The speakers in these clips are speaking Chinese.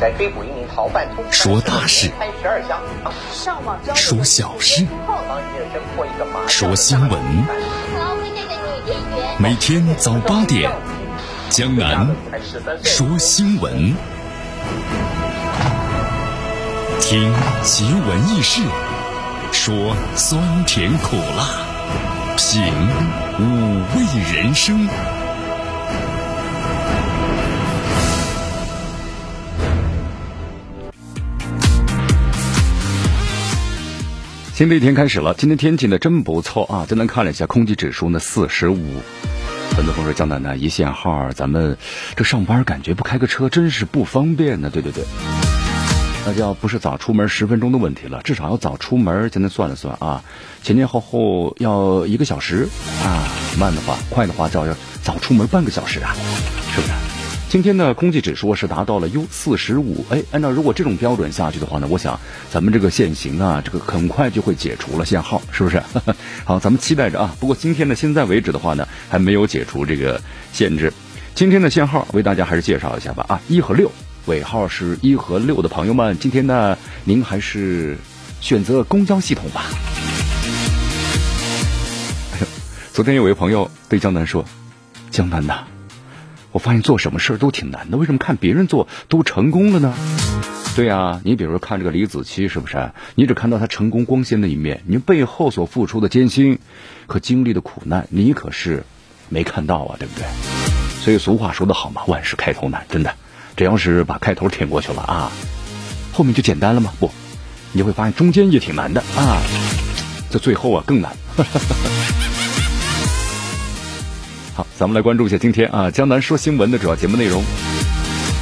在追捕一名逃犯，说大事，开十二枪，说小事，说新闻。每天早八点，江南说新闻，听奇闻异事，说酸甜苦辣，品五味人生。新的一天开始了，今天天气呢真不错啊！江南看了一下空气指数呢四十五，很多朋友说江南呢一线号，咱们这上班感觉不开个车真是不方便呢。对对对，那就要不是早出门十分钟的问题了，至少要早出门。今天算了算啊，前前后后要一个小时啊，慢的话快的话就要早出门半个小时啊，是不是？今天呢，空气指数是达到了 U 四十五。哎，按照如果这种标准下去的话呢，我想咱们这个限行啊，这个很快就会解除了限号，是不是？好，咱们期待着啊。不过今天呢，现在为止的话呢，还没有解除这个限制。今天的限号为大家还是介绍一下吧。啊，一和六尾号是一和六的朋友们，今天呢，您还是选择公交系统吧。哎呦，昨天有位朋友对江南说：“江南呐。”我发现做什么事儿都挺难的，为什么看别人做都成功了呢？对呀，你比如说看这个李子柒，是不是？你只看到他成功光鲜的一面，你背后所付出的艰辛和经历的苦难，你可是没看到啊，对不对？所以俗话说得好嘛，万事开头难，真的，只要是把开头挺过去了啊，后面就简单了吗？不，你会发现中间也挺难的啊，这最后啊更难。好，咱们来关注一下今天啊，江南说新闻的主要节目内容。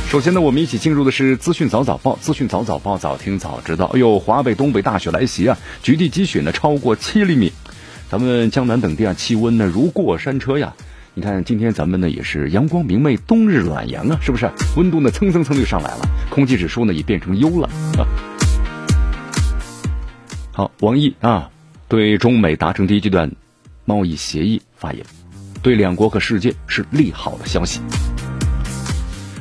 首先呢，我们一起进入的是资讯早早报，资讯早早报，早听早知道。哎呦，华北、东北大雪来袭啊，局地积雪呢超过七厘米，咱们江南等地啊，气温呢如过山车呀。你看今天咱们呢也是阳光明媚，冬日暖阳啊，是不是？温度呢蹭蹭蹭就上来了，空气指数呢也变成优了啊。好，王毅啊，对中美达成第一阶段贸易协议发言。对两国和世界是利好的消息。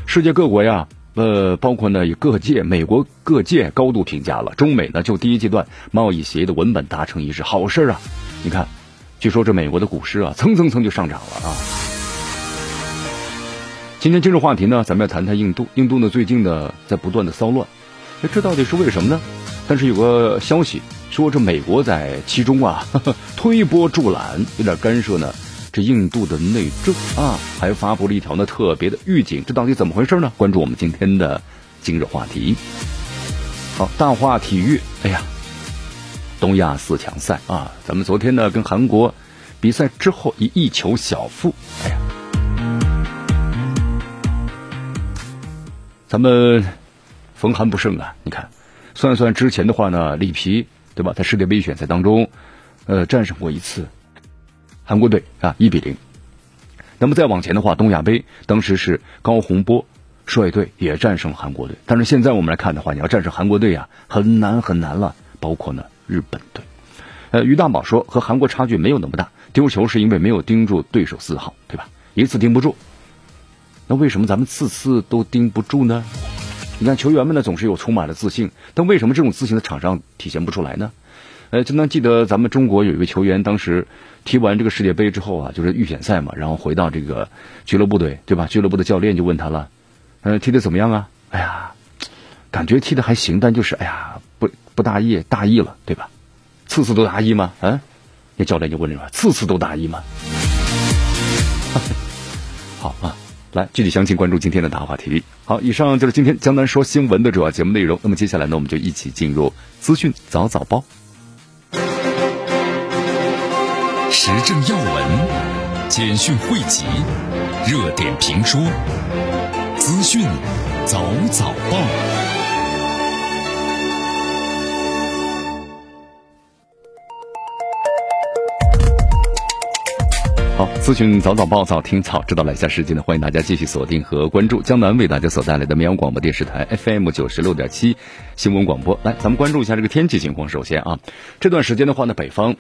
世界各国呀，呃，包括呢各界，美国各界高度评价了中美呢就第一阶段贸易协议的文本达成一致，好事啊！你看，据说这美国的股市啊蹭蹭蹭就上涨了啊。今天今日话题呢，咱们要谈谈印度。印度呢最近呢在不断的骚乱，那这到底是为什么呢？但是有个消息说，这美国在其中啊 推波助澜，有点干涉呢。这印度的内政啊，还发布了一条呢特别的预警，这到底怎么回事呢？关注我们今天的今日话题。好，大话体育，哎呀，东亚四强赛啊，咱们昨天呢跟韩国比赛之后以一球小负，哎呀，咱们逢韩不胜啊！你看，算算之前的话呢，里皮对吧，在世界杯选赛当中，呃，战胜过一次。韩国队啊，一比零。那么再往前的话，东亚杯当时是高洪波率队也战胜了韩国队。但是现在我们来看的话，你要战胜韩国队啊，很难很难了。包括呢日本队。呃，于大宝说和韩国差距没有那么大，丢球是因为没有盯住对手四号，对吧？一次盯不住。那为什么咱们次次都盯不住呢？你看球员们呢总是有充满了自信，但为什么这种自信在场上体现不出来呢？呃，就能记得咱们中国有一位球员，当时踢完这个世界杯之后啊，就是预选赛嘛，然后回到这个俱乐部队，对吧？俱乐部的教练就问他了，呃，踢的怎么样啊？哎呀，感觉踢的还行，但就是哎呀，不不大意，大意了，对吧？次次都大意吗？嗯，那教练就问了，次次都大意吗？好啊，来具体详情关注今天的大话题。好，以上就是今天江南说新闻的主要节目内容。那么接下来呢，我们就一起进入资讯早早报。时政要闻、简讯汇集、热点评说、资讯早早报。好，资讯早早报，早听早知道。来下时间呢，欢迎大家继续锁定和关注江南为大家所带来的绵阳广播电视台 FM 九十六点七新闻广播。来，咱们关注一下这个天气情况。首先啊，这段时间的话呢，北方。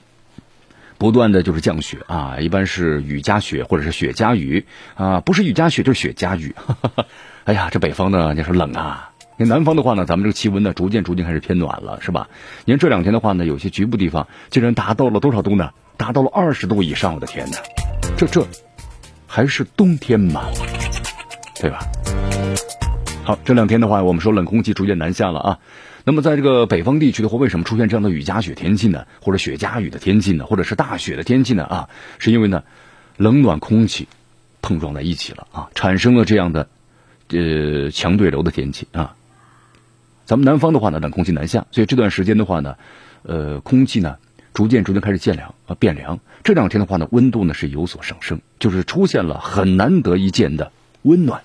不断的就是降雪啊，一般是雨夹雪或者是雪夹雨啊，不是雨夹雪就是雪夹雨。哎呀，这北方呢，你说冷啊，你看南方的话呢，咱们这个气温呢逐渐逐渐开始偏暖了，是吧？你看这两天的话呢，有些局部地方竟然达到了多少度呢？达到了二十度以上，我的天哪！这这还是冬天吗？对吧？好，这两天的话，我们说冷空气逐渐南下了啊。那么在这个北方地区的话，为什么出现这样的雨夹雪天气呢？或者雪夹雨的天气呢？或者是大雪的天气呢？啊，是因为呢，冷暖空气碰撞在一起了啊，产生了这样的呃强对流的天气啊。咱们南方的话呢，冷空气南下，所以这段时间的话呢，呃，空气呢逐渐逐渐开始渐凉啊，变凉。这两天的话呢，温度呢是有所上升，就是出现了很难得一见的温暖。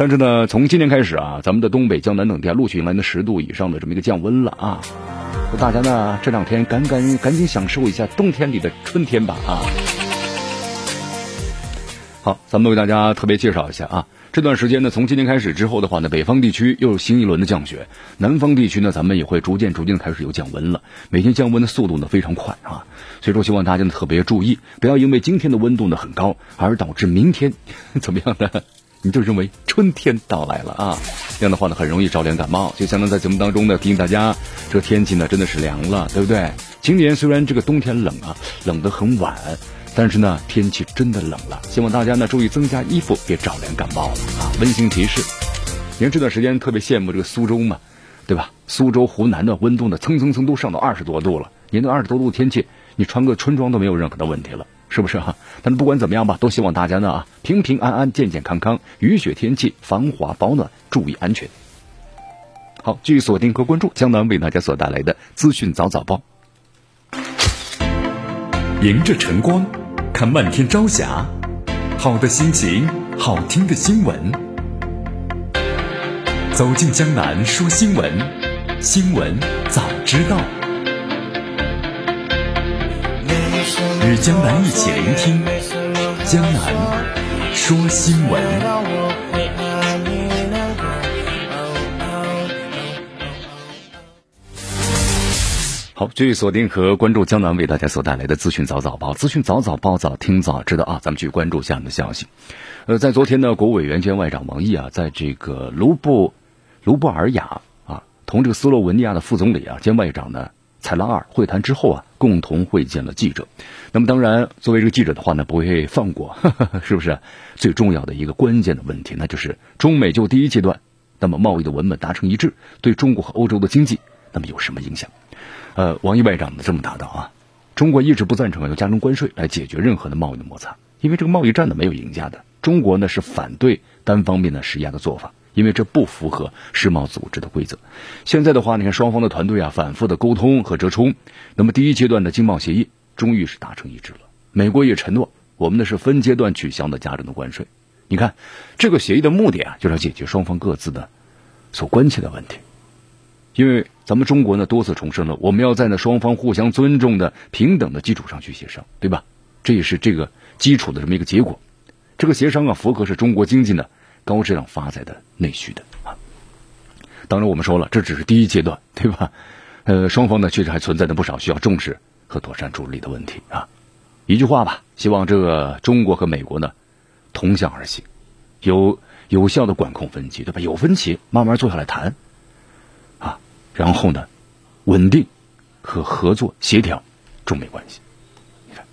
但是呢，从今天开始啊，咱们的东北、江南等地啊，陆续迎来的十度以上的这么一个降温了啊。大家呢这两天赶赶赶紧享受一下冬天里的春天吧啊。好，咱们为大家特别介绍一下啊，这段时间呢，从今天开始之后的话呢，北方地区又有新一轮的降雪，南方地区呢，咱们也会逐渐逐渐开始有降温了。每天降温的速度呢非常快啊，所以说希望大家呢特别注意，不要因为今天的温度呢很高，而导致明天 怎么样呢？你就认为春天到来了啊，这样的话呢，很容易着凉感冒。就相当在节目当中呢，提醒大家，这个天气呢真的是凉了，对不对？今年虽然这个冬天冷啊，冷得很晚，但是呢，天气真的冷了。希望大家呢注意增加衣服，别着凉感冒了啊。温馨提示，因为这段时间特别羡慕这个苏州嘛，对吧？苏州、湖南的温度呢，蹭蹭蹭都上到二十多度了。您那二十多度的天气，你穿个春装都没有任何的问题了。是不是哈？但是不管怎么样吧，都希望大家呢啊平平安安、健健康康。雨雪天气防滑保暖，注意安全。好，继续锁定和关注江南为大家所带来的资讯早早报。迎着晨光，看漫天朝霞，好的心情，好听的新闻。走进江南说新闻，新闻早知道。与江南一起聆听江南说新闻。好，继续锁定和关注江南为大家所带来的资讯早早报，资讯早早报早听早知道啊！咱们去关注下面的消息。呃，在昨天呢，国务委员兼外长王毅啊，在这个卢布卢布尔雅啊，同这个斯洛文尼亚的副总理啊兼外长呢。采拉尔会谈之后啊，共同会见了记者。那么当然，作为这个记者的话呢，不会放过，是不是？最重要的一个关键的问题，那就是中美就第一阶段，那么贸易的文本达成一致，对中国和欧洲的经济，那么有什么影响？呃，王毅外长呢这么答道啊：中国一直不赞成用加征关税来解决任何的贸易的摩擦，因为这个贸易战呢没有赢家的。中国呢是反对单方面的施压的做法。因为这不符合世贸组织的规则。现在的话，你看双方的团队啊，反复的沟通和折冲。那么第一阶段的经贸协议终于是达成一致了。美国也承诺，我们的是分阶段取消的加征的关税。你看，这个协议的目的啊，就是要解决双方各自的所关切的问题。因为咱们中国呢多次重申了，我们要在呢双方互相尊重的平等的基础上去协商，对吧？这也是这个基础的这么一个结果。这个协商啊，符合是中国经济呢。高质量发展的内需的啊，当然我们说了，这只是第一阶段，对吧？呃，双方呢确实还存在着不少需要重视和妥善处理的问题啊。一句话吧，希望这个中国和美国呢同向而行，有有效的管控分歧，对吧？有分歧慢慢坐下来谈啊，然后呢稳定和合作协调中美关系。你看，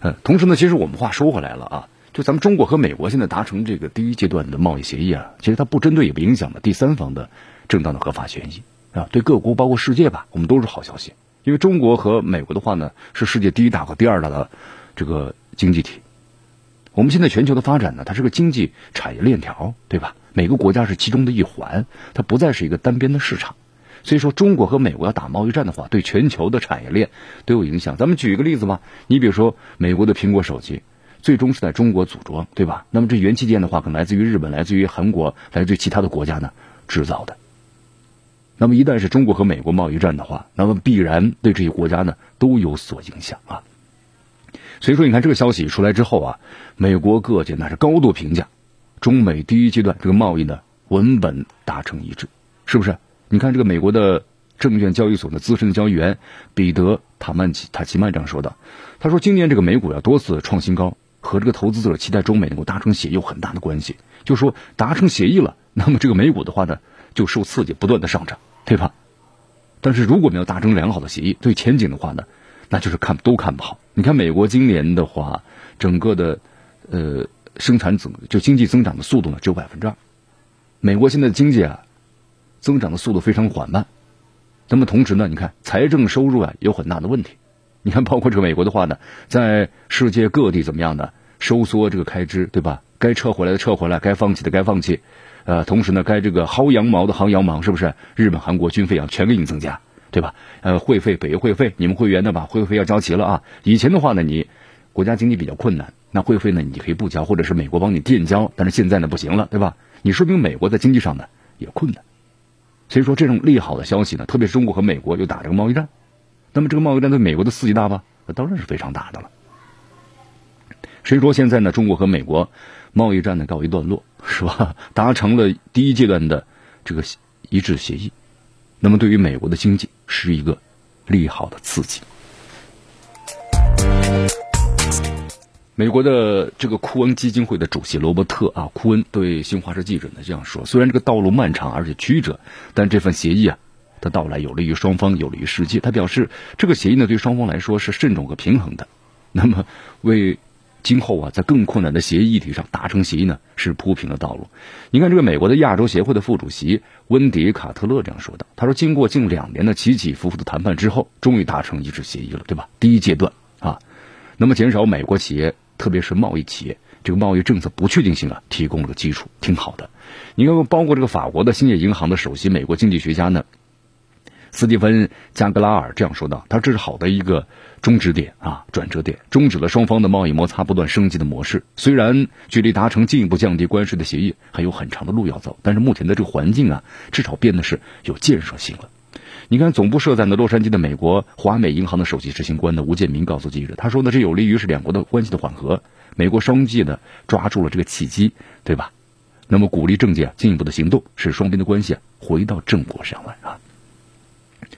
呃，同时呢，其实我们话说回来了啊。就咱们中国和美国现在达成这个第一阶段的贸易协议啊，其实它不针对也不影响的第三方的正当的合法权益啊，对各国包括世界吧，我们都是好消息。因为中国和美国的话呢，是世界第一大和第二大的这个经济体。我们现在全球的发展呢，它是个经济产业链条，对吧？每个国家是其中的一环，它不再是一个单边的市场。所以说，中国和美国要打贸易战的话，对全球的产业链都有影响。咱们举一个例子吧，你比如说美国的苹果手机。最终是在中国组装，对吧？那么这元器件的话，可能来自于日本、来自于韩国、来自于其他的国家呢制造的。那么一旦是中国和美国贸易战的话，那么必然对这些国家呢都有所影响啊。所以说，你看这个消息出来之后啊，美国各界那是高度评价中美第一阶段这个贸易呢文本达成一致，是不是？你看这个美国的证券交易所的资深交易员彼得塔曼奇塔奇曼这样说的，他说今年这个美股要多次创新高。和这个投资者期待中美能够达成协议有很大的关系，就说达成协议了，那么这个美股的话呢，就受刺激，不断的上涨，对吧？但是如果没有达成良好的协议，对前景的话呢，那就是看都看不好。你看美国今年的话，整个的呃生产总就经济增长的速度呢只有百分之二，美国现在的经济啊增长的速度非常缓慢。那么同时呢，你看财政收入啊有很大的问题。你看，包括这个美国的话呢，在世界各地怎么样呢？收缩这个开支，对吧？该撤回来的撤回来，该放弃的该放弃。呃，同时呢，该这个薅羊毛的薅羊毛，是不是？日本、韩国军费啊，全给你增加，对吧？呃，会费、北约会费，你们会员的吧？会费要交齐了啊。以前的话呢，你国家经济比较困难，那会费呢你可以不交，或者是美国帮你垫交。但是现在呢不行了，对吧？你说明美国在经济上呢也困难。所以说，这种利好的消息呢，特别是中国和美国又打这个贸易战，那么这个贸易战对美国的刺激大吗？那当然是非常大的了。所以说，现在呢，中国和美国贸易战呢告一段落，是吧？达成了第一阶段的这个一致协议，那么对于美国的经济是一个利好的刺激。美国的这个库恩基金会的主席罗伯特啊，库恩对新华社记者呢这样说：，虽然这个道路漫长而且曲折，但这份协议啊的到来有利于双方，有利于世界。他表示，这个协议呢对双方来说是慎重和平衡的，那么为。今后啊，在更困难的协议议题上达成协议呢，是铺平了道路。你看，这个美国的亚洲协会的副主席温迪卡特勒这样说的：“他说，经过近两年的起起伏伏的谈判之后，终于达成一致协议了，对吧？第一阶段啊，那么减少美国企业，特别是贸易企业这个贸易政策不确定性啊，提供了个基础，挺好的。你看，包括这个法国的兴业银行的首席美国经济学家呢。”斯蒂芬·加格拉尔这样说道：“他这是好的一个终止点啊，转折点，终止了双方的贸易摩擦不断升级的模式。虽然距离达成进一步降低关税的协议还有很长的路要走，但是目前的这个环境啊，至少变得是有建设性了。你看，总部设在呢洛杉矶的美国华美银行的首席执行官呢吴建民告诉记者，他说呢，这有利于是两国的关系的缓和。美国商界呢抓住了这个契机，对吧？那么鼓励政界进一步的行动，使双边的关系啊回到正轨上来啊。”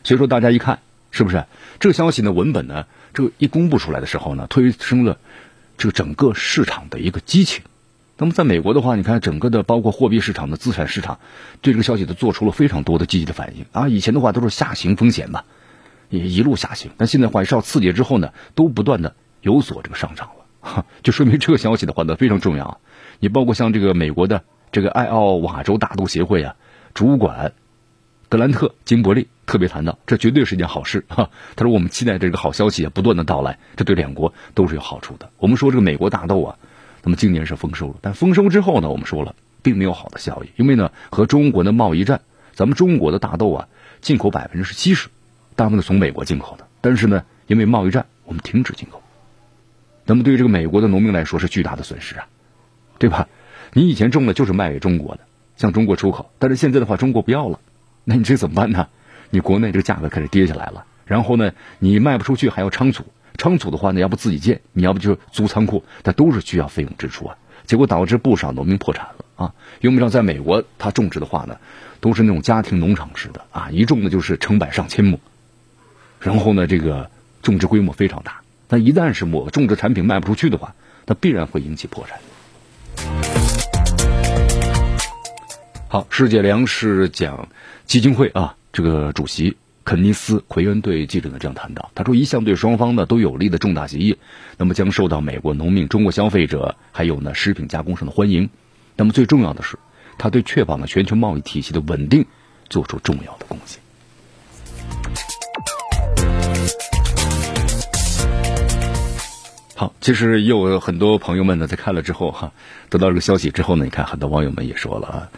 所以说，大家一看，是不是这个消息呢？文本呢？这个一公布出来的时候呢，推升了这个整个市场的一个激情。那么，在美国的话，你看整个的包括货币市场的资产市场，对这个消息都做出了非常多的积极的反应啊。以前的话都是下行风险嘛，也一路下行。但现在话受到刺激之后呢，都不断的有所这个上涨了，就说明这个消息的话呢非常重要。你包括像这个美国的这个爱奥瓦州大豆协会啊，主管。格兰特·金伯利特别谈到，这绝对是一件好事哈。他说：“我们期待这个好消息啊不断的到来，这对两国都是有好处的。”我们说这个美国大豆啊，那么今年是丰收了，但丰收之后呢，我们说了，并没有好的效益，因为呢，和中国的贸易战，咱们中国的大豆啊，进口百分之七十，大部分从美国进口的，但是呢，因为贸易战，我们停止进口。那么对于这个美国的农民来说是巨大的损失啊，对吧？你以前种的就是卖给中国的，向中国出口，但是现在的话，中国不要了。那你这怎么办呢？你国内这个价格开始跌下来了，然后呢，你卖不出去还要仓储，仓储的话呢，要不自己建，你要不就租仓库，它都是需要费用支出啊。结果导致不少农民破产了啊。用不着在美国他种植的话呢，都是那种家庭农场式的啊，一种呢就是成百上千亩，然后呢这个种植规模非常大。但一旦是某种植产品卖不出去的话，那必然会引起破产。好，世界粮食奖基金会啊，这个主席肯尼斯·奎恩对记者呢这样谈到，他说，一项对双方呢都有利的重大协议，那么将受到美国农民、中国消费者还有呢食品加工商的欢迎。那么最重要的是，他对确保呢全球贸易体系的稳定做出重要的贡献。好，其实也有很多朋友们呢在看了之后哈，得到这个消息之后呢，你看很多网友们也说了啊。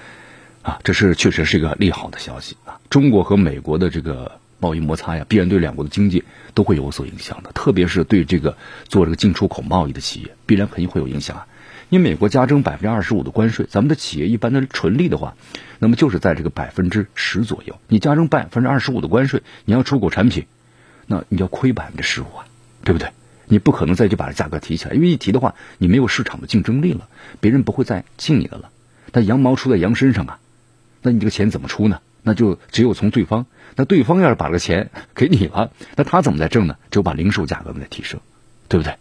啊，这是确实是一个利好的消息啊！中国和美国的这个贸易摩擦呀，必然对两国的经济都会有所影响的，特别是对这个做这个进出口贸易的企业，必然肯定会有影响啊。因为美国加征百分之二十五的关税，咱们的企业一般的纯利的话，那么就是在这个百分之十左右。你加征百分之二十五的关税，你要出口产品，那你要亏百分之十五啊，对不对？你不可能再去把这价格提起来，因为一提的话，你没有市场的竞争力了，别人不会再进你的了。但羊毛出在羊身上啊。那你这个钱怎么出呢？那就只有从对方。那对方要是把这个钱 给你了，那他怎么在挣呢？只有把零售价格在提升，对不对？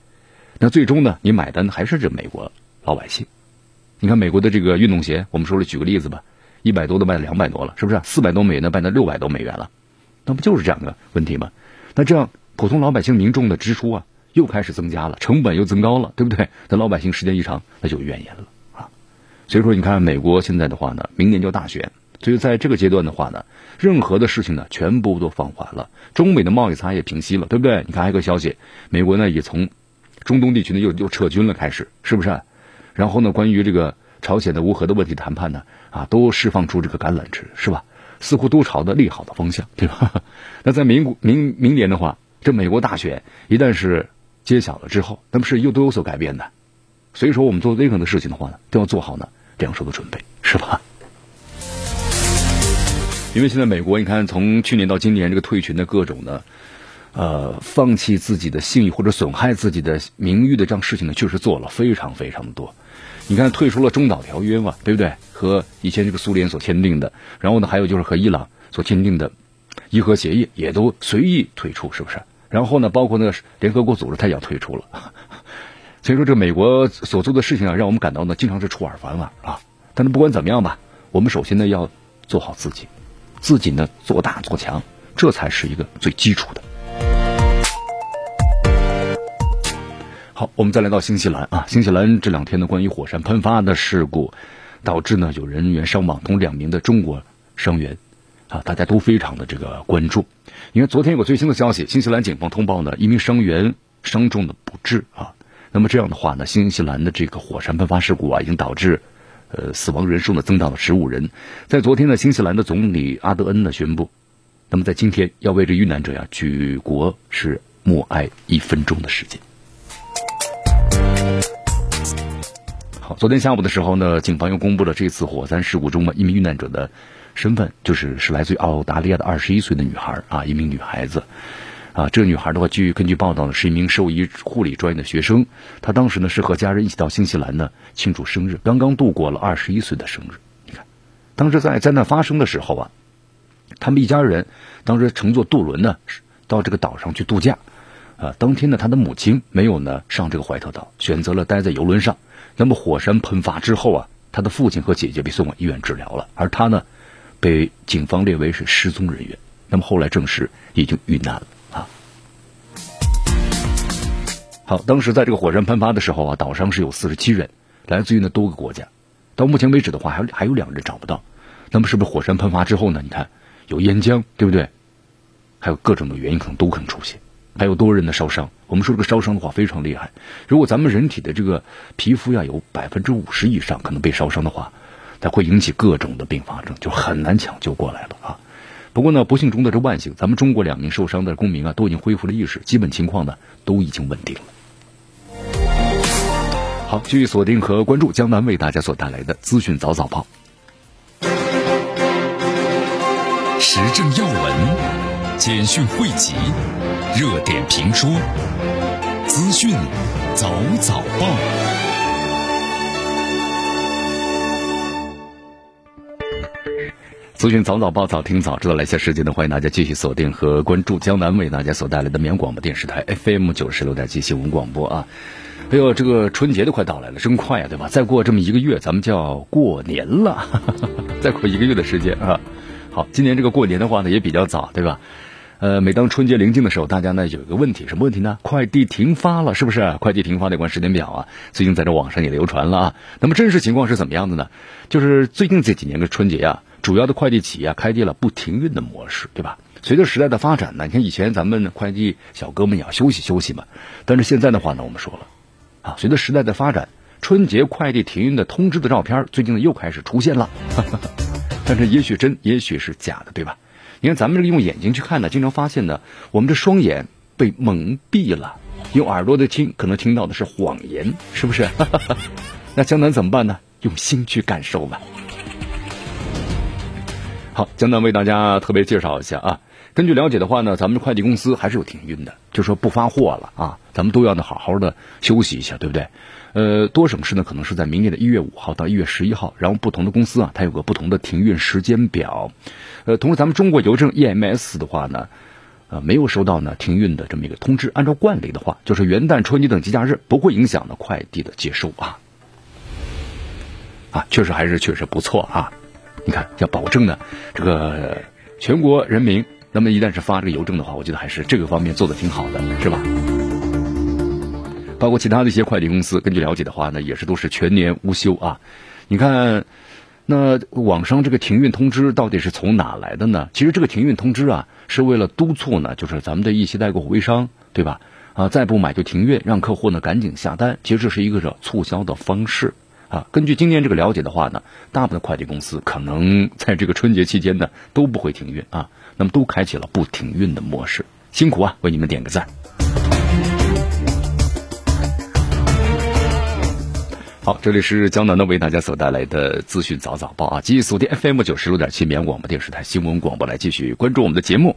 那最终呢，你买单的还是这美国老百姓。你看美国的这个运动鞋，我们说了举个例子吧，一百多的卖两百多了，是不是？四百多美元的卖到六百多美元了，那不就是这样的问题吗？那这样普通老百姓民众的支出啊，又开始增加了，成本又增高了，对不对？那老百姓时间一长，那就怨言了。所以说，你看美国现在的话呢，明年就大选，所以在这个阶段的话呢，任何的事情呢，全部都放缓了，中美的贸易差也平息了，对不对？你看还有个消息，美国呢也从中东地区呢又又撤军了，开始是不是？然后呢，关于这个朝鲜的无核的问题谈判呢，啊，都释放出这个橄榄枝，是吧？似乎都朝着利好的方向，对吧？那在明明明年的话，这美国大选一旦是揭晓了之后，那么是又都有所改变的。所以说，我们做任何的事情的话呢，都要做好呢这样说的准备，是吧？因为现在美国，你看从去年到今年，这个退群的各种的。呃，放弃自己的信誉或者损害自己的名誉的这样事情呢，确实做了非常非常的多。你看，退出了中导条约嘛，对不对？和以前这个苏联所签订的，然后呢，还有就是和伊朗所签订的伊核协议，也都随意退出，是不是？然后呢，包括那个联合国组织，他也要退出了。所以说，这美国所做的事情啊，让我们感到呢，经常是出尔反尔啊。但是不管怎么样吧，我们首先呢要做好自己，自己呢做大做强，这才是一个最基础的。好，我们再来到新西兰啊，新西兰这两天呢，关于火山喷发的事故，导致呢有人员伤亡，同两名的中国伤员，啊，大家都非常的这个关注。因为昨天有个最新的消息，新西兰警方通报呢，一名伤员伤重的不治啊。那么这样的话呢，新西兰的这个火山喷发事故啊，已经导致呃死亡人数呢增到了十五人。在昨天呢，新西兰的总理阿德恩呢宣布，那么在今天要为这遇难者呀举国是默哀一分钟的时间。好，昨天下午的时候呢，警方又公布了这次火山事故中的一名遇难者的身份，就是是来自于澳大利亚的二十一岁的女孩啊，一名女孩子啊。这个女孩的话，据根据报道呢，是一名兽医护理专业的学生。她当时呢是和家人一起到新西兰呢庆祝生日，刚刚度过了二十一岁的生日。你看，当时在灾难发生的时候啊，他们一家人当时乘坐渡轮呢到这个岛上去度假啊。当天呢，他的母亲没有呢上这个怀特岛，选择了待在游轮上。那么火山喷发之后啊，他的父亲和姐姐被送往医院治疗了，而他呢，被警方列为是失踪人员。那么后来证实已经遇难了好，当时在这个火山喷发的时候啊，岛上是有四十七人，来自于呢多个国家。到目前为止的话，还有还有两人找不到。那么是不是火山喷发之后呢？你看有岩浆，对不对？还有各种的原因可能都可能出现。还有多人的烧伤。我们说这个烧伤的话非常厉害。如果咱们人体的这个皮肤呀有百分之五十以上可能被烧伤的话，它会引起各种的并发症，就很难抢救过来了啊。不过呢，不幸中的这万幸，咱们中国两名受伤的公民啊都已经恢复了意识，基本情况呢都已经稳定了。好，继续锁定和关注江南为大家所带来的资讯早早报，时政要闻，简讯汇集。热点评说，资讯早早报，资讯早早报，早听早知道。来下时间呢，欢迎大家继续锁定和关注江南为大家所带来的绵广播电视台 FM 九十六点七新闻广播啊！哎呦，这个春节都快到来了，真快啊，对吧？再过这么一个月，咱们就要过年了，再过一个月的时间啊！好，今年这个过年的话呢，也比较早，对吧？呃，每当春节临近的时候，大家呢有一个问题，什么问题呢？快递停发了，是不是？快递停发那关时间表啊，最近在这网上也流传了啊。那么真实情况是怎么样的呢？就是最近这几年的春节啊，主要的快递企业啊开启了不停运的模式，对吧？随着时代的发展呢，你看以前咱们快递小哥们也要休息休息嘛，但是现在的话呢，我们说了啊，随着时代的发展，春节快递停运的通知的照片，最近呢又开始出现了，但是也许真，也许是假的，对吧？你看，咱们这个用眼睛去看呢，经常发现呢，我们这双眼被蒙蔽了；用耳朵的听，可能听到的是谎言，是不是？那江南怎么办呢？用心去感受吧。好，江南为大家特别介绍一下啊。根据了解的话呢，咱们快递公司还是有停运的，就说不发货了啊，咱们都要呢好好的休息一下，对不对？呃，多省市呢可能是在明年的一月五号到一月十一号，然后不同的公司啊，它有个不同的停运时间表。呃，同时咱们中国邮政 EMS 的话呢，呃，没有收到呢停运的这么一个通知。按照惯例的话，就是元旦、春节等节假日不会影响呢快递的接收啊。啊，确实还是确实不错啊。你看要保证呢这个全国人民，那么一旦是发这个邮政的话，我觉得还是这个方面做的挺好的，是吧？包括其他的一些快递公司，根据了解的话呢，也是都是全年无休啊。你看，那网上这个停运通知到底是从哪来的呢？其实这个停运通知啊，是为了督促呢，就是咱们的一些代购微商，对吧？啊，再不买就停运，让客户呢赶紧下单。其实这是一个是促销的方式啊。根据今年这个了解的话呢，大部分快递公司可能在这个春节期间呢都不会停运啊，那么都开启了不停运的模式。辛苦啊，为你们点个赞。好，这里是江南的为大家所带来的资讯早早报啊，继续锁定 FM 九十六点七绵阳广播电视台新闻广播来继续关注我们的节目。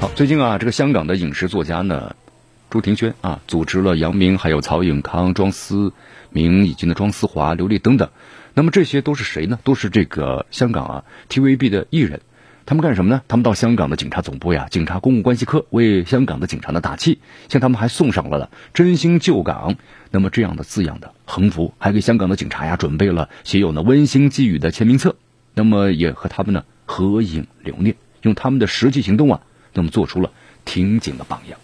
好，最近啊，这个香港的影视作家呢，朱庭轩啊，组织了杨明、还有曹永康、庄思明以及呢庄思华、刘丽等等，那么这些都是谁呢？都是这个香港啊 TVB 的艺人。他们干什么呢？他们到香港的警察总部呀，警察公共关系科为香港的警察呢打气，向他们还送上了“真心救港”那么这样的字样的横幅，还给香港的警察呀准备了写有呢温馨寄语的签名册，那么也和他们呢合影留念，用他们的实际行动啊，那么做出了挺警的榜样。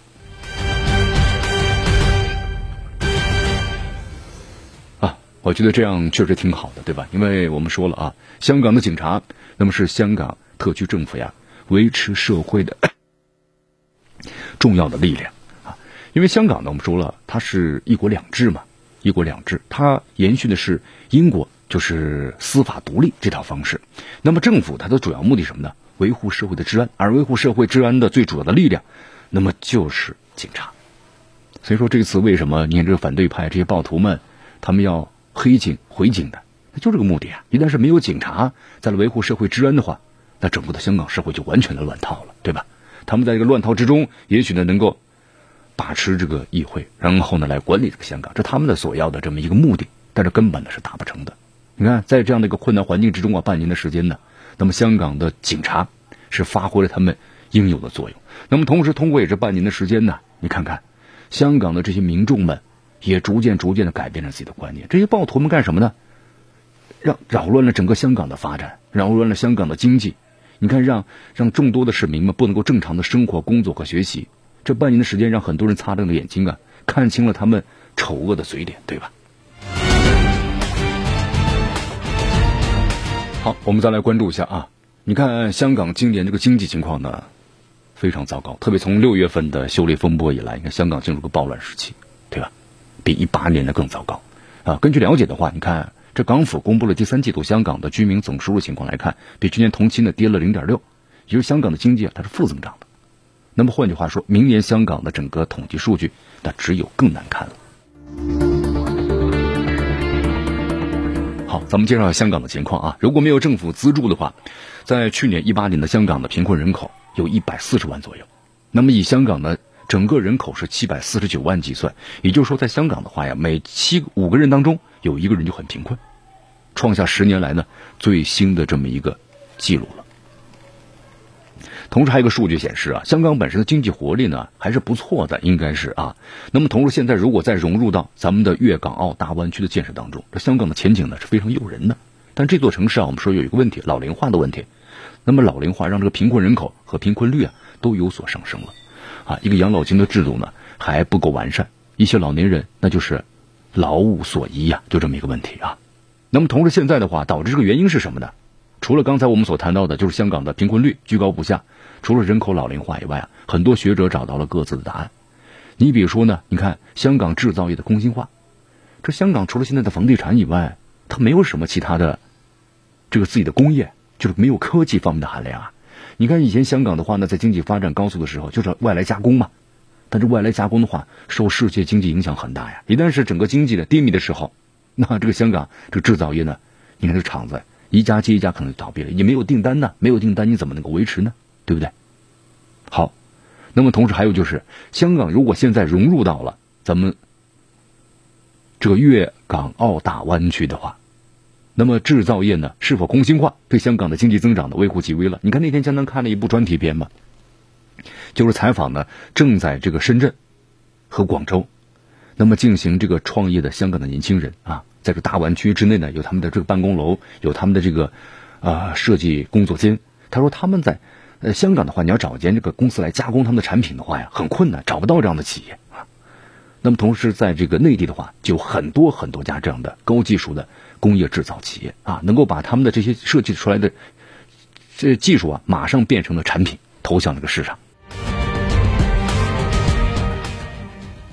啊，我觉得这样确实挺好的，对吧？因为我们说了啊，香港的警察那么是香港。特区政府呀，维持社会的 重要的力量啊，因为香港呢，我们说了，它是一国两制嘛，一国两制，它延续的是英国就是司法独立这套方式。那么政府它的主要目的什么呢？维护社会的治安，而维护社会治安的最主要的力量，那么就是警察。所以说这次为什么你看这个反对派这些暴徒们，他们要黑警回警的，那就这个目的啊。一旦是没有警察在维护社会治安的话，那整个的香港社会就完全的乱套了，对吧？他们在这个乱套之中，也许呢能够把持这个议会，然后呢来管理这个香港，这他们的所要的这么一个目的，但是根本呢是达不成的。你看，在这样的一个困难环境之中啊，半年的时间呢，那么香港的警察是发挥了他们应有的作用。那么同时，通过也这半年的时间呢，你看看香港的这些民众们也逐渐逐渐的改变了自己的观念。这些暴徒们干什么呢？让扰乱了整个香港的发展，扰乱了香港的经济。你看，让让众多的市民们不能够正常的生活、工作和学习，这半年的时间让很多人擦亮了眼睛啊，看清了他们丑恶的嘴脸，对吧？好，我们再来关注一下啊，你看香港今年这个经济情况呢，非常糟糕，特别从六月份的修例风波以来，你看香港进入个暴乱时期，对吧？比一八年的更糟糕啊。根据了解的话，你看。港府公布了第三季度香港的居民总收入情况来看，比去年同期呢跌了零点六，也就是香港的经济啊它是负增长的。那么换句话说，明年香港的整个统计数据那只有更难看了。好，咱们介绍下香港的情况啊。如果没有政府资助的话，在去年一八年的香港的贫困人口有一百四十万左右。那么以香港的整个人口是七百四十九万计算，也就是说，在香港的话呀，每七五个人当中。有一个人就很贫困，创下十年来呢最新的这么一个记录了。同时还有一个数据显示啊，香港本身的经济活力呢还是不错的，应该是啊。那么同时现在如果再融入到咱们的粤港澳大湾区的建设当中，这香港的前景呢是非常诱人的。但这座城市啊，我们说有一个问题，老龄化的问题。那么老龄化让这个贫困人口和贫困率啊都有所上升了啊。一个养老金的制度呢还不够完善，一些老年人那就是。老无所依呀，就这么一个问题啊。那么同时现在的话，导致这个原因是什么呢？除了刚才我们所谈到的，就是香港的贫困率居高不下，除了人口老龄化以外啊，很多学者找到了各自的答案。你比如说呢，你看香港制造业的空心化，这香港除了现在的房地产以外，它没有什么其他的这个自己的工业，就是没有科技方面的含量啊。你看以前香港的话呢，在经济发展高速的时候，就是外来加工嘛。但是外来加工的话，受世界经济影响很大呀。一旦是整个经济的低迷的时候，那这个香港这个制造业呢，你看这厂子一家接一家可能就倒闭了，也没有订单呢，没有订单你怎么能够维持呢？对不对？好，那么同时还有就是，香港如果现在融入到了咱们这个粤港澳大湾区的话，那么制造业呢是否空心化，对香港的经济增长的微乎其微了？你看那天江南看了一部专题片嘛。就是采访呢，正在这个深圳和广州，那么进行这个创业的香港的年轻人啊，在这大湾区之内呢，有他们的这个办公楼，有他们的这个啊设计工作间。他说他们在呃香港的话，你要找一间这个公司来加工他们的产品的话呀，很困难，找不到这样的企业啊。那么同时在这个内地的话，就很多很多家这样的高技术的工业制造企业啊，能够把他们的这些设计出来的这技术啊，马上变成了产品，投向这个市场。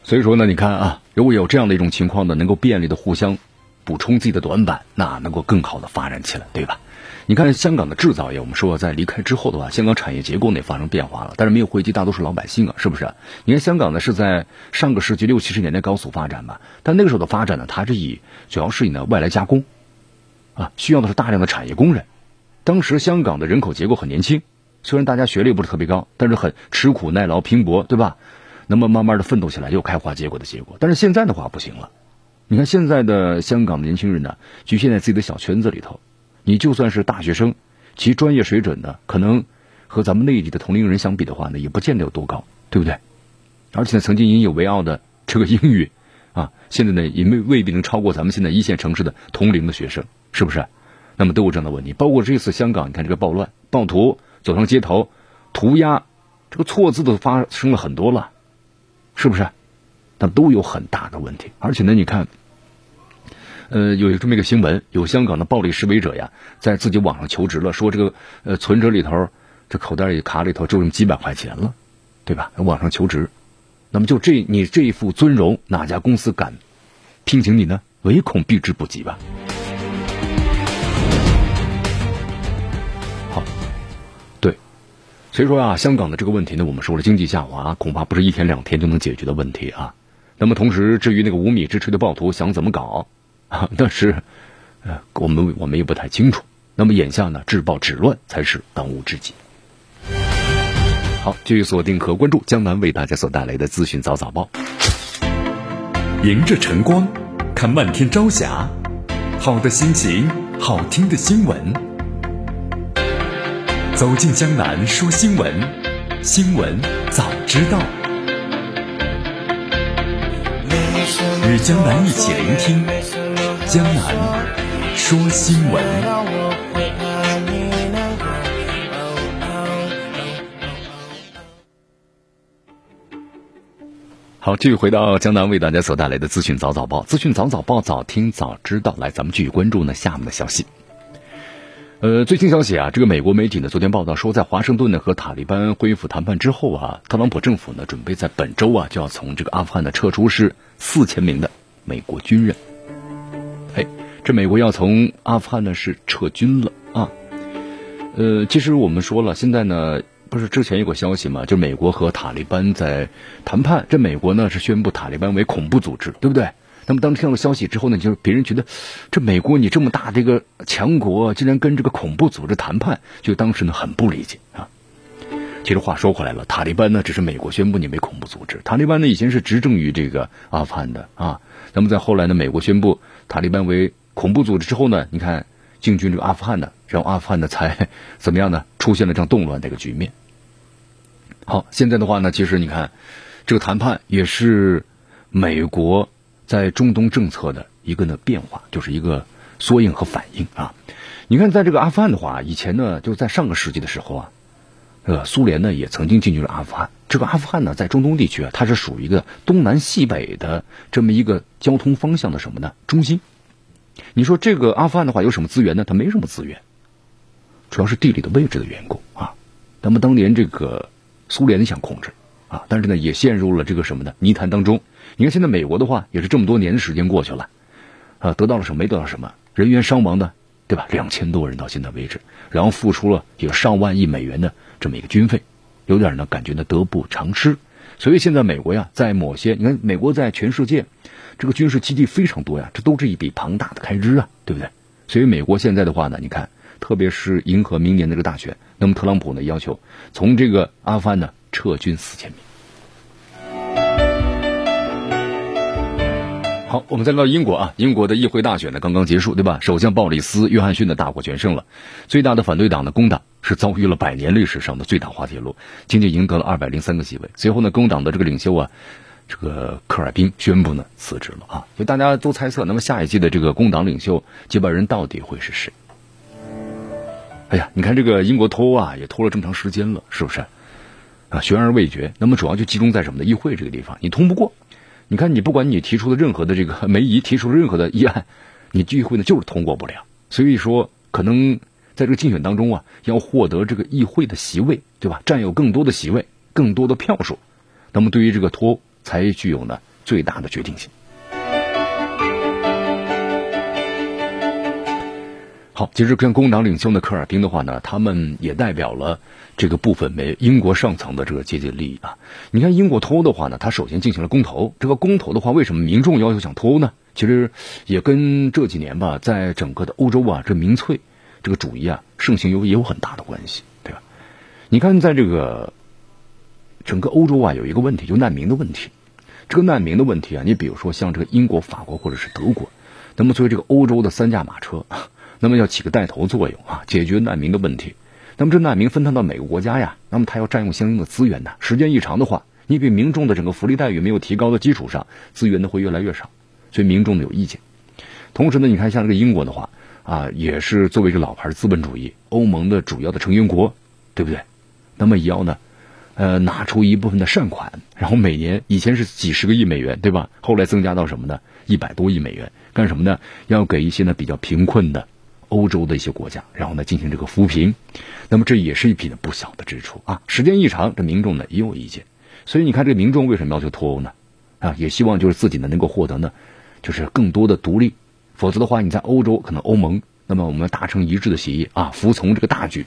所以说呢，你看啊，如果有这样的一种情况呢，能够便利的互相补充自己的短板，那能够更好的发展起来，对吧？你看香港的制造业，我们说在离开之后的话，香港产业结构呢也发生变化了，但是没有惠及大多数老百姓啊，是不是？你看香港呢是在上个世纪六七十年代高速发展嘛，但那个时候的发展呢，它是以主要是以呢外来加工，啊，需要的是大量的产业工人。当时香港的人口结构很年轻，虽然大家学历不是特别高，但是很吃苦耐劳拼搏，对吧？那么慢慢的奋斗起来，又开花结果的结果。但是现在的话不行了，你看现在的香港年轻人呢，局限在自己的小圈子里头。你就算是大学生，其专业水准呢，可能和咱们内地的同龄人相比的话呢，也不见得有多高，对不对？而且呢曾经引以为傲的这个英语啊，现在呢也未未必能超过咱们现在一线城市的同龄的学生，是不是？那么都有这样的问题。包括这次香港，你看这个暴乱，暴徒走上街头涂鸦，这个错字都发生了很多了。是不是？那都有很大的问题。而且呢，你看，呃，有这么一个新闻，有香港的暴力示威者呀，在自己网上求职了，说这个呃存折里头，这口袋里卡里头就剩几百块钱了，对吧？网上求职，那么就这你这一副尊容，哪家公司敢聘请你呢？唯恐避之不及吧。好，对所以说啊，香港的这个问题呢，我们说了，经济下滑恐怕不是一天两天就能解决的问题啊。那么同时，至于那个无米之炊的暴徒想怎么搞啊，但是呃，我们我们也不太清楚。那么眼下呢，治暴止乱才是当务之急。好，继续锁定和关注江南为大家所带来的资讯早早报。迎着晨光，看漫天朝霞，好的心情，好听的新闻。走进江南说新闻，新闻早知道。与江南一起聆听江南说新闻。好，继续回到江南为大家所带来的资讯早早报，资讯早早报，早听早知道。来，咱们继续关注呢下面的消息。呃，最新消息啊，这个美国媒体呢昨天报道说，在华盛顿呢和塔利班恢复谈判之后啊，特朗普政府呢准备在本周啊就要从这个阿富汗呢撤出是四千名的美国军人。哎，这美国要从阿富汗呢是撤军了啊。呃，其实我们说了，现在呢不是之前有个消息嘛，就美国和塔利班在谈判，这美国呢是宣布塔利班为恐怖组织，对不对？那么当听到消息之后呢，就是别人觉得，这美国你这么大的一个强国，竟然跟这个恐怖组织谈判，就当时呢很不理解啊。其实话说回来了，塔利班呢只是美国宣布你为恐怖组织，塔利班呢以前是执政于这个阿富汗的啊。那么在后来呢，美国宣布塔利班为恐怖组织之后呢，你看进军这个阿富汗呢，然后阿富汗呢才 怎么样呢？出现了这样动乱的一个局面。好，现在的话呢，其实你看这个谈判也是美国。在中东政策的一个呢变化，就是一个缩影和反应啊。你看，在这个阿富汗的话，以前呢就在上个世纪的时候啊，呃，苏联呢也曾经进军了阿富汗。这个阿富汗呢，在中东地区啊，它是属于一个东南西北的这么一个交通方向的什么呢中心？你说这个阿富汗的话有什么资源呢？它没什么资源，主要是地理的位置的缘故啊。那么当年这个苏联想控制啊，但是呢也陷入了这个什么呢泥潭当中。你看，现在美国的话也是这么多年的时间过去了，啊，得到了什么？没得到什么，人员伤亡的，对吧？两千多人到现在为止，然后付出了有上万亿美元的这么一个军费，有点呢感觉呢得不偿失。所以现在美国呀，在某些你看，美国在全世界这个军事基地非常多呀，这都是一笔庞大的开支啊，对不对？所以美国现在的话呢，你看，特别是迎合明年的这个大选，那么特朗普呢要求从这个阿富汗呢撤军四千名。好，我们再到英国啊，英国的议会大选呢刚刚结束，对吧？首相鲍里斯·约翰逊呢大获全胜了，最大的反对党的工党是遭遇了百年历史上的最大滑铁卢，仅仅赢得了二百零三个席位。随后呢，工党的这个领袖啊，这个科尔宾宣布呢辞职了啊，所以大家都猜测，那么下一季的这个工党领袖接班人到底会是谁？哎呀，你看这个英国脱欧啊，也拖了这么长时间了，是不是？啊，悬而未决。那么主要就集中在什么呢？议会这个地方，你通不过。你看，你不管你提出的任何的这个 梅姨提出任何的议案，你议会呢就是通过不了。所以说，可能在这个竞选当中啊，要获得这个议会的席位，对吧？占有更多的席位，更多的票数，那么对于这个托才具有呢最大的决定性。好，其实跟工党领袖的科尔宾的话呢，他们也代表了这个部分美英国上层的这个阶级利益啊。你看英国脱欧的话呢，他首先进行了公投。这个公投的话，为什么民众要求想脱欧呢？其实也跟这几年吧，在整个的欧洲啊，这民粹这个主义啊盛行有也有很大的关系，对吧？你看，在这个整个欧洲啊，有一个问题，就难民的问题。这个难民的问题啊，你比如说像这个英国、法国或者是德国，那么作为这个欧洲的三驾马车。那么要起个带头作用啊，解决难民的问题。那么这难民分摊到每个国家呀，那么他要占用相应的资源呢。时间一长的话，你比民众的整个福利待遇没有提高的基础上，资源呢会越来越少，所以民众呢有意见。同时呢，你看像这个英国的话啊，也是作为一个老牌资本主义欧盟的主要的成员国，对不对？那么也要呢，呃，拿出一部分的善款，然后每年以前是几十个亿美元，对吧？后来增加到什么呢？一百多亿美元，干什么呢？要给一些呢比较贫困的。欧洲的一些国家，然后呢进行这个扶贫，那么这也是一笔不小的支出啊。时间一长，这民众呢也有意见，所以你看这个民众为什么要求脱欧呢？啊，也希望就是自己呢能够获得呢，就是更多的独立。否则的话，你在欧洲可能欧盟，那么我们达成一致的协议啊，服从这个大局。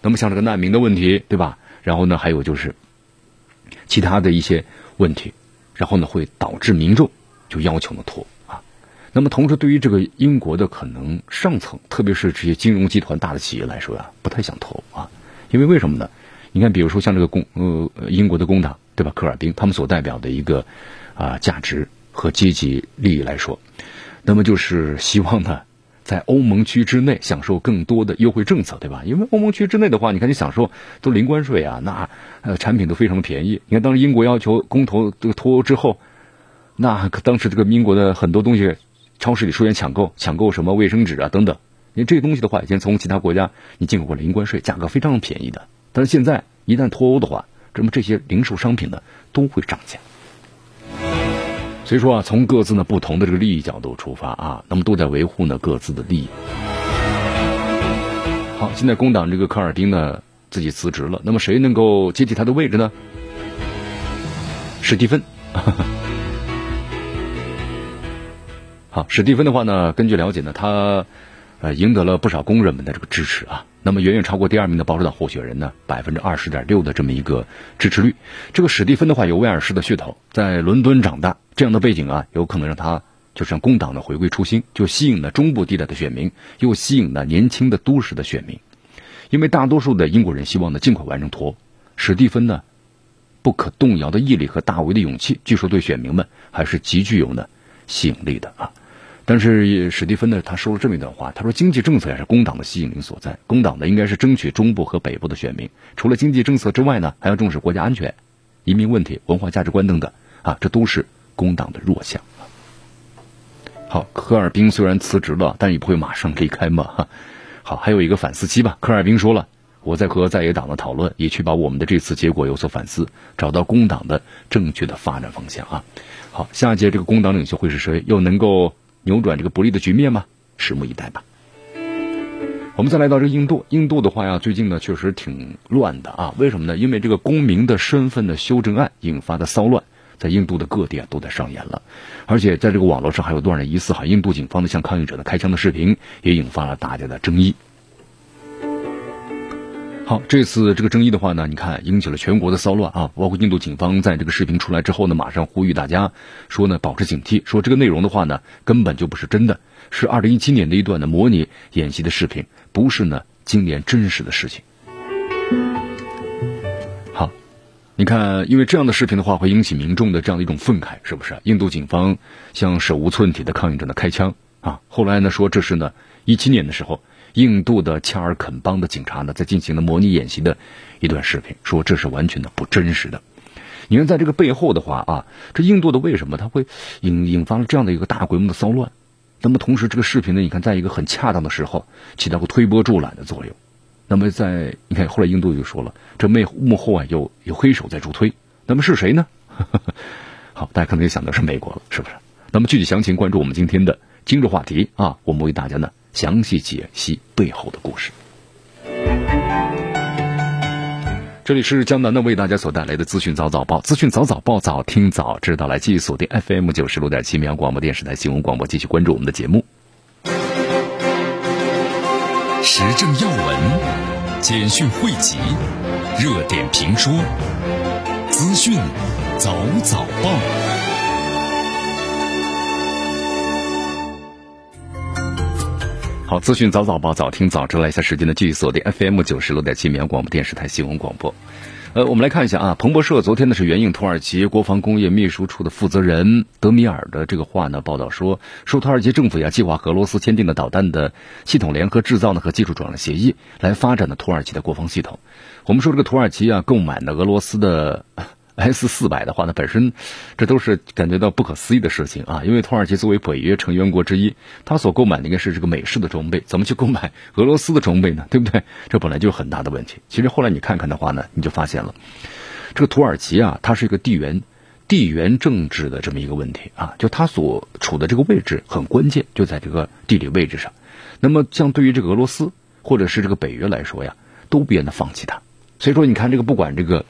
那么像这个难民的问题，对吧？然后呢还有就是其他的一些问题，然后呢会导致民众就要求呢脱。那么，同时对于这个英国的可能上层，特别是这些金融集团大的企业来说呀，不太想投啊，因为为什么呢？你看，比如说像这个工呃英国的工党对吧？科尔宾他们所代表的一个啊价值和阶级利益来说，那么就是希望呢，在欧盟区之内享受更多的优惠政策，对吧？因为欧盟区之内的话，你看你享受都零关税啊，那呃产品都非常的便宜。你看当时英国要求公投这个脱欧之后，那当时这个英国的很多东西。超市里出现抢购，抢购什么卫生纸啊等等，因为这些东西的话，以前从其他国家你进口过，零关税，价格非常便宜的。但是现在一旦脱欧的话，那么这些零售商品呢都会涨价。所以说啊，从各自呢不同的这个利益角度出发啊，那么都在维护呢各自的利益。好，现在工党这个科尔宾呢自己辞职了，那么谁能够接替他的位置呢？史蒂芬。好，史蒂芬的话呢，根据了解呢，他呃赢得了不少工人们的这个支持啊，那么远远超过第二名的保守党候选人呢，百分之二十点六的这么一个支持率。这个史蒂芬的话有威尔士的血统，在伦敦长大，这样的背景啊，有可能让他就是让工党的回归初心，就吸引了中部地带的选民，又吸引了年轻的都市的选民。因为大多数的英国人希望呢尽快完成脱欧，史蒂芬呢不可动摇的毅力和大为的勇气，据说对选民们还是极具有呢吸引力的啊。但是史蒂芬呢，他说了这么一段话，他说经济政策也是工党的吸引力所在。工党呢，应该是争取中部和北部的选民。除了经济政策之外呢，还要重视国家安全、移民问题、文化价值观等等啊，这都是工党的弱项。好，科尔宾虽然辞职了，但也不会马上离开嘛。哈，好，还有一个反思期吧。科尔宾说了，我在和在野党的讨论，也确保我们的这次结果有所反思，找到工党的正确的发展方向啊。好，下一届这个工党领袖会是谁？又能够？扭转这个不利的局面吗？拭目以待吧。我们再来到这个印度，印度的话呀，最近呢确实挺乱的啊。为什么呢？因为这个公民的身份的修正案引发的骚乱，在印度的各地啊都在上演了，而且在这个网络上还有多人疑似哈印度警方的向抗议者的开枪的视频，也引发了大家的争议。好，这次这个争议的话呢，你看引起了全国的骚乱啊！包括印度警方在这个视频出来之后呢，马上呼吁大家说呢，保持警惕，说这个内容的话呢，根本就不是真的，是二零一七年的一段的模拟演习的视频，不是呢今年真实的事情。好，你看，因为这样的视频的话，会引起民众的这样的一种愤慨，是不是？印度警方向手无寸铁的抗议者呢开枪啊！后来呢说这是呢一七年的时候。印度的恰尔肯邦的警察呢，在进行了模拟演习的一段视频，说这是完全的不真实的。你看，在这个背后的话啊，这印度的为什么它会引引发了这样的一个大规模的骚乱？那么同时，这个视频呢，你看，在一个很恰当的时候起到个推波助澜的作用。那么在你看，后来印度就说了，这幕幕后啊有有黑手在助推。那么是谁呢？好，大家可能也想到是美国了，是不是？那么具体详情关注我们今天的今日话题啊，我们为大家呢详细解析背后的故事。这里是江南的为大家所带来的资讯早早报，资讯早早报，早听早知道。来继续锁定 FM 九十六点七绵阳广播电视台新闻广播，继续关注我们的节目。时政要闻、简讯汇集、热点评说、资讯早早报。好，资讯早早报，早听早知。来一下时间的继续锁定 FM 九十六点七绵阳广播电视台新闻广播。呃，我们来看一下啊，彭博社昨天呢是援引土耳其国防工业秘书处的负责人德米尔的这个话呢，报道说，说土耳其政府呀计划和俄罗斯签订的导弹的系统联合制造呢和技术转让协议，来发展的土耳其的国防系统。我们说这个土耳其啊购买的俄罗斯的。S 四百的话呢，本身这都是感觉到不可思议的事情啊！因为土耳其作为北约成员国之一，他所购买的应该是这个美式的装备，怎么去购买 俄罗斯的装备呢？对不对？这本来就是很大的问题。其实后来你看看的话呢，你就发现了，这个土耳其啊，它是一个地缘地缘政治的这么一个问题啊，就它所处的这个位置很关键，就在这个地理位置上。那么，像对于这个俄罗斯或者是这个北约来说呀，都不愿意放弃它。所以说，你看这个不管这个。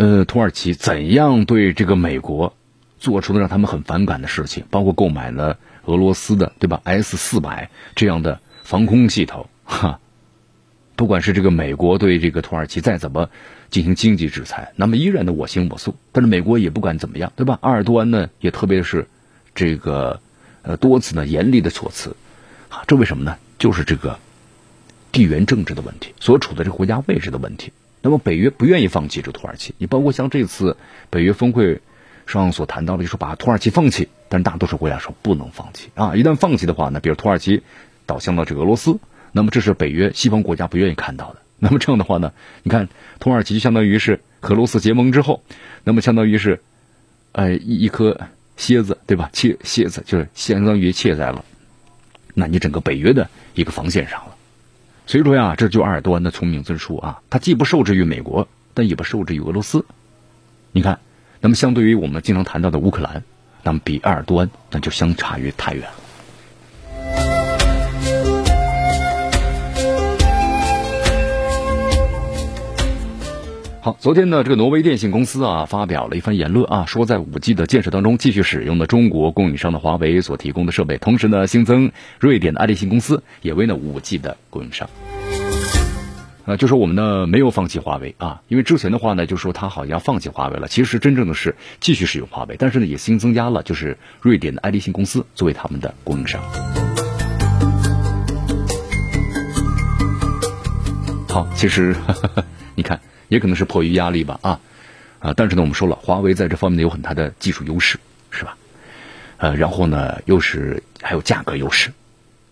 呃，土耳其怎样对这个美国做出了让他们很反感的事情，包括购买了俄罗斯的对吧 S 四百这样的防空系统，哈，不管是这个美国对这个土耳其再怎么进行经济制裁，那么依然的我行我素，但是美国也不敢怎么样，对吧？阿尔多安呢，也特别是这个呃多次呢严厉的措辞，啊，这为什么呢？就是这个地缘政治的问题，所处的这个国家位置的问题。那么北约不愿意放弃这土耳其，你包括像这次北约峰会上所谈到的，就说把土耳其放弃，但是大多数国家说不能放弃啊！一旦放弃的话呢，比如土耳其倒向了这个俄罗斯，那么这是北约西方国家不愿意看到的。那么这样的话呢，你看土耳其就相当于是和俄罗斯结盟之后，那么相当于是，呃一一颗蝎子对吧？蝎蝎子就是相当于切在了，那你整个北约的一个防线上了。所以说呀，这就阿尔多安的聪明之处啊，他既不受制于美国，但也不受制于俄罗斯。你看，那么相对于我们经常谈到的乌克兰，那么比阿尔多安那就相差于太远了。好，昨天呢，这个挪威电信公司啊发表了一番言论啊，说在五 G 的建设当中继续使用的中国供应商的华为所提供的设备，同时呢新增瑞典的爱立信公司也为呢五 G 的供应商。啊，就说我们呢没有放弃华为啊，因为之前的话呢就说他好像放弃华为了，其实真正的是继续使用华为，但是呢也新增加了就是瑞典的爱立信公司作为他们的供应商。好，其实你看。也可能是迫于压力吧，啊，啊，但是呢，我们说了，华为在这方面呢有很大的技术优势，是吧？呃，然后呢，又是还有价格优势，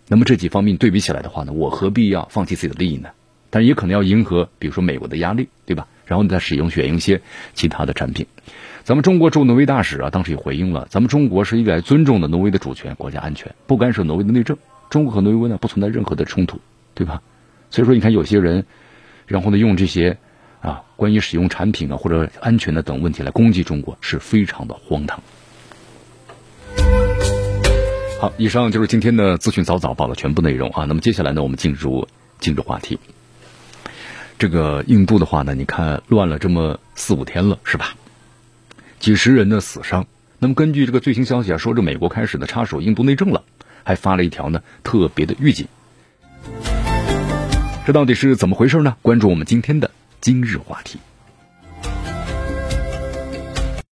那么这几方面对比起来的话呢，我何必要放弃自己的利益呢？但也可能要迎合，比如说美国的压力，对吧？然后再使用选用一些其他的产品。咱们中国驻挪威大使啊，当时也回应了，咱们中国是一来尊重的挪威的主权、国家安全，不干涉挪威的内政。中国和挪威呢不存在任何的冲突，对吧？所以说，你看有些人，然后呢用这些。啊，关于使用产品啊或者安全的等问题来攻击中国是非常的荒唐。好，以上就是今天的资讯早早报的全部内容啊。那么接下来呢，我们进入今日话题。这个印度的话呢，你看乱了这么四五天了，是吧？几十人的死伤。那么根据这个最新消息啊，说这美国开始呢插手印度内政了，还发了一条呢特别的预警。这到底是怎么回事呢？关注我们今天的。今日话题。